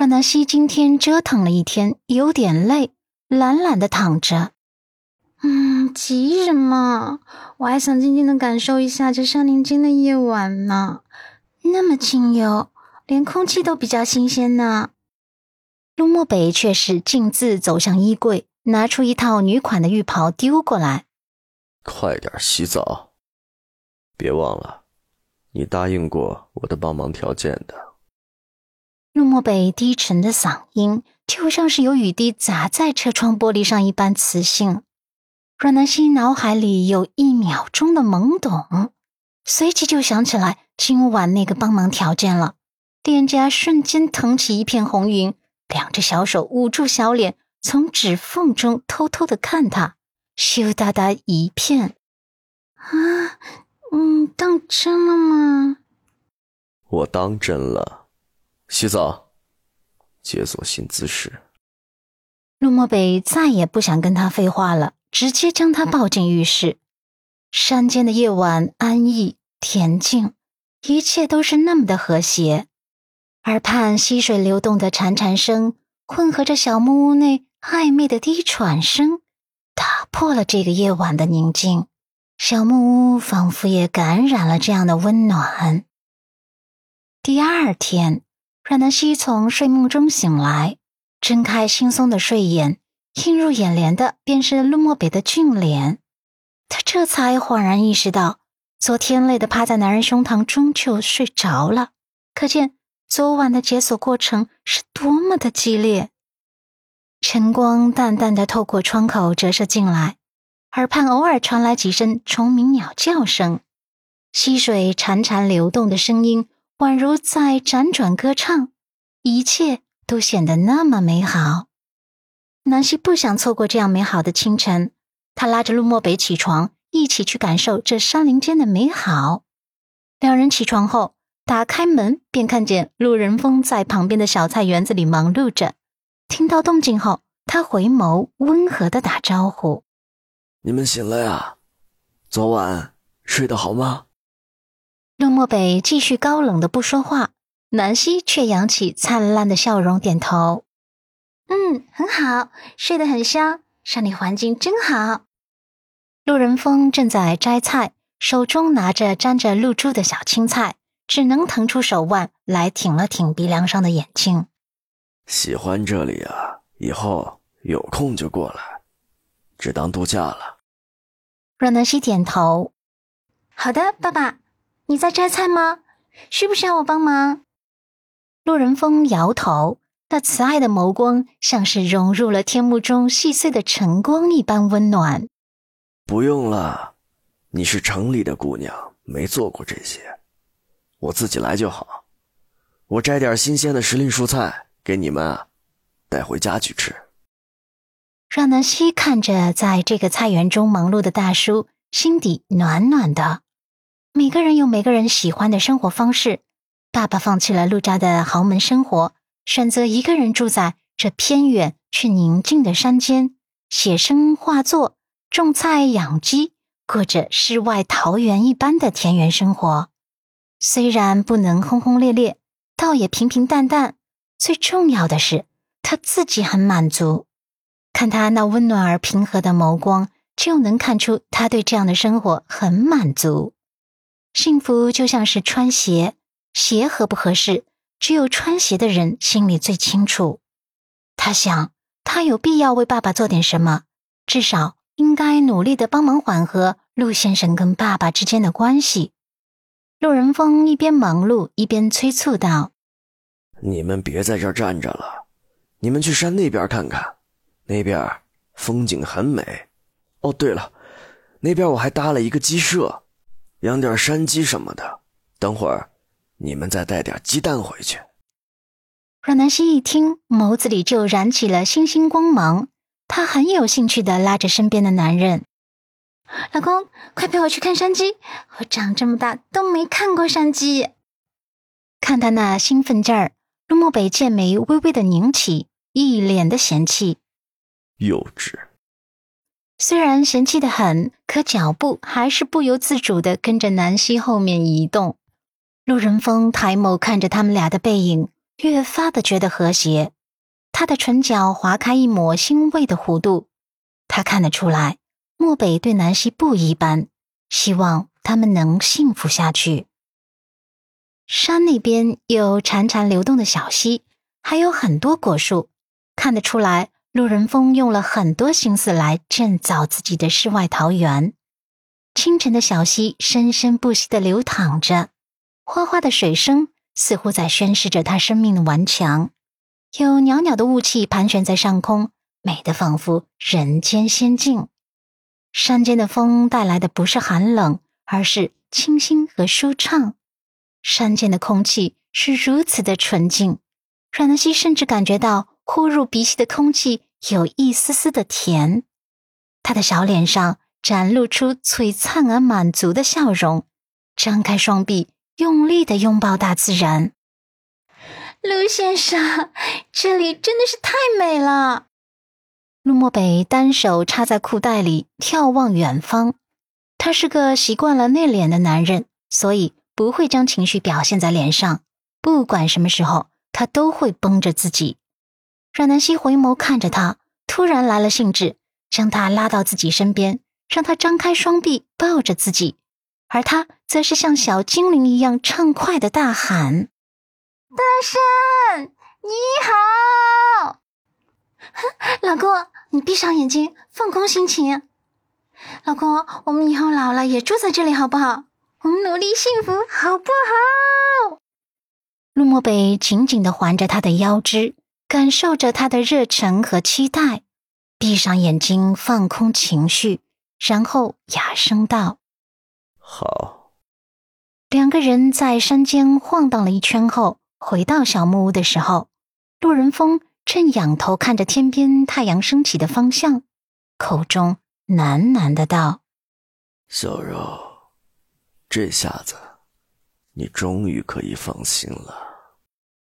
阮南希今天折腾了一天，有点累，懒懒的躺着。嗯，急什么？我还想静静的感受一下这山林间的夜晚呢。那么清幽，连空气都比较新鲜呢。陆漠北却是径自走向衣柜，拿出一套女款的浴袍丢过来。快点洗澡，别忘了，你答应过我的帮忙条件的。陆漠北低沉的嗓音，就像是有雨滴砸在车窗玻璃上一般磁性。阮南希脑海里有一秒钟的懵懂，随即就想起来今晚那个帮忙条件了，脸颊瞬间腾起一片红云，两只小手捂住小脸，从指缝中偷偷的看他，羞答答一片。啊，你当真了吗？我当真了。洗澡，解锁新姿势。陆漠北再也不想跟他废话了。直接将他抱进浴室。山间的夜晚安逸恬静，一切都是那么的和谐。耳畔溪水流动的潺潺声，混合着小木屋内暧昧的低喘声，打破了这个夜晚的宁静。小木屋仿佛也感染了这样的温暖。第二天，阮南希从睡梦中醒来，睁开惺忪的睡眼。映入眼帘的便是陆漠北的俊脸，他这才恍然意识到，昨天累得趴在男人胸膛，终究睡着了。可见昨晚的解锁过程是多么的激烈。晨光淡淡的透过窗口折射进来，耳畔偶尔传来几声虫鸣鸟叫声，溪水潺潺流动的声音宛如在辗转歌唱，一切都显得那么美好。南希不想错过这样美好的清晨，他拉着陆漠北起床，一起去感受这山林间的美好。两人起床后，打开门便看见陆仁峰在旁边的小菜园子里忙碌着。听到动静后，他回眸，温和的打招呼：“你们醒了呀？昨晚睡得好吗？”陆漠北继续高冷的不说话，南希却扬起灿烂的笑容，点头。嗯，很好，睡得很香，山里环境真好。陆仁峰正在摘菜，手中拿着沾着露珠的小青菜，只能腾出手腕来挺了挺鼻梁上的眼睛。喜欢这里啊，以后有空就过来，只当度假了。阮南希点头。好的，爸爸，你在摘菜吗？需不需要我帮忙？陆仁峰摇头。那慈爱的眸光，像是融入了天幕中细碎的晨光一般温暖。不用了，你是城里的姑娘，没做过这些，我自己来就好。我摘点新鲜的时令蔬菜给你们带回家去吃。让南希看着在这个菜园中忙碌的大叔，心底暖暖的。每个人有每个人喜欢的生活方式。爸爸放弃了陆家的豪门生活。选择一个人住在这偏远却宁静的山间，写生画作、种菜养鸡，过着世外桃源一般的田园生活。虽然不能轰轰烈烈，倒也平平淡淡。最重要的是，他自己很满足。看他那温暖而平和的眸光，就能看出他对这样的生活很满足。幸福就像是穿鞋，鞋合不合适？只有穿鞋的人心里最清楚。他想，他有必要为爸爸做点什么，至少应该努力的帮忙缓和陆先生跟爸爸之间的关系。陆仁峰一边忙碌一边催促道：“你们别在这站着了，你们去山那边看看，那边风景很美。哦，对了，那边我还搭了一个鸡舍，养点山鸡什么的。等会儿。”你们再带点鸡蛋回去。阮南希一听，眸子里就燃起了星星光芒。她很有兴趣的拉着身边的男人：“老公，快陪我去看山鸡！我长这么大都没看过山鸡。”看他那兴奋劲儿，陆漠北剑眉微微的拧起，一脸的嫌弃：“幼稚。”虽然嫌弃的很，可脚步还是不由自主的跟着南希后面移动。陆仁峰抬眸看着他们俩的背影，越发的觉得和谐。他的唇角划开一抹欣慰的弧度，他看得出来，漠北对南希不一般，希望他们能幸福下去。山那边有潺潺流动的小溪，还有很多果树，看得出来，路人峰用了很多心思来建造自己的世外桃源。清晨的小溪生生不息的流淌着，哗哗的水声似乎在宣示着它生命的顽强。有袅袅的雾气盘旋在上空，美得仿佛人间仙境。山间的风带来的不是寒冷，而是清新和舒畅。山间的空气是如此的纯净，阮南希甚至感觉到呼入鼻息的空气有一丝丝的甜。他的小脸上展露出璀璨而满足的笑容，张开双臂，用力的拥抱大自然。陆先生，这里真的是太美了。陆漠北单手插在裤袋里，眺望远方。他是个习惯了内敛的男人，所以。不会将情绪表现在脸上，不管什么时候，他都会绷着自己。阮南希回眸看着他，突然来了兴致，将他拉到自己身边，让他张开双臂抱着自己，而他则是像小精灵一样畅快的大喊：“大山，你好！老公，你闭上眼睛，放空心情。老公，我们以后老了也住在这里，好不好？”我们努力幸福，好不好？陆漠北紧紧的环着他的腰肢，感受着他的热忱和期待，闭上眼睛，放空情绪，然后哑声道：“好。”两个人在山间晃荡了一圈后，回到小木屋的时候，陆仁峰正仰头看着天边太阳升起的方向，口中喃喃的道：“小柔。”这下子，你终于可以放心了。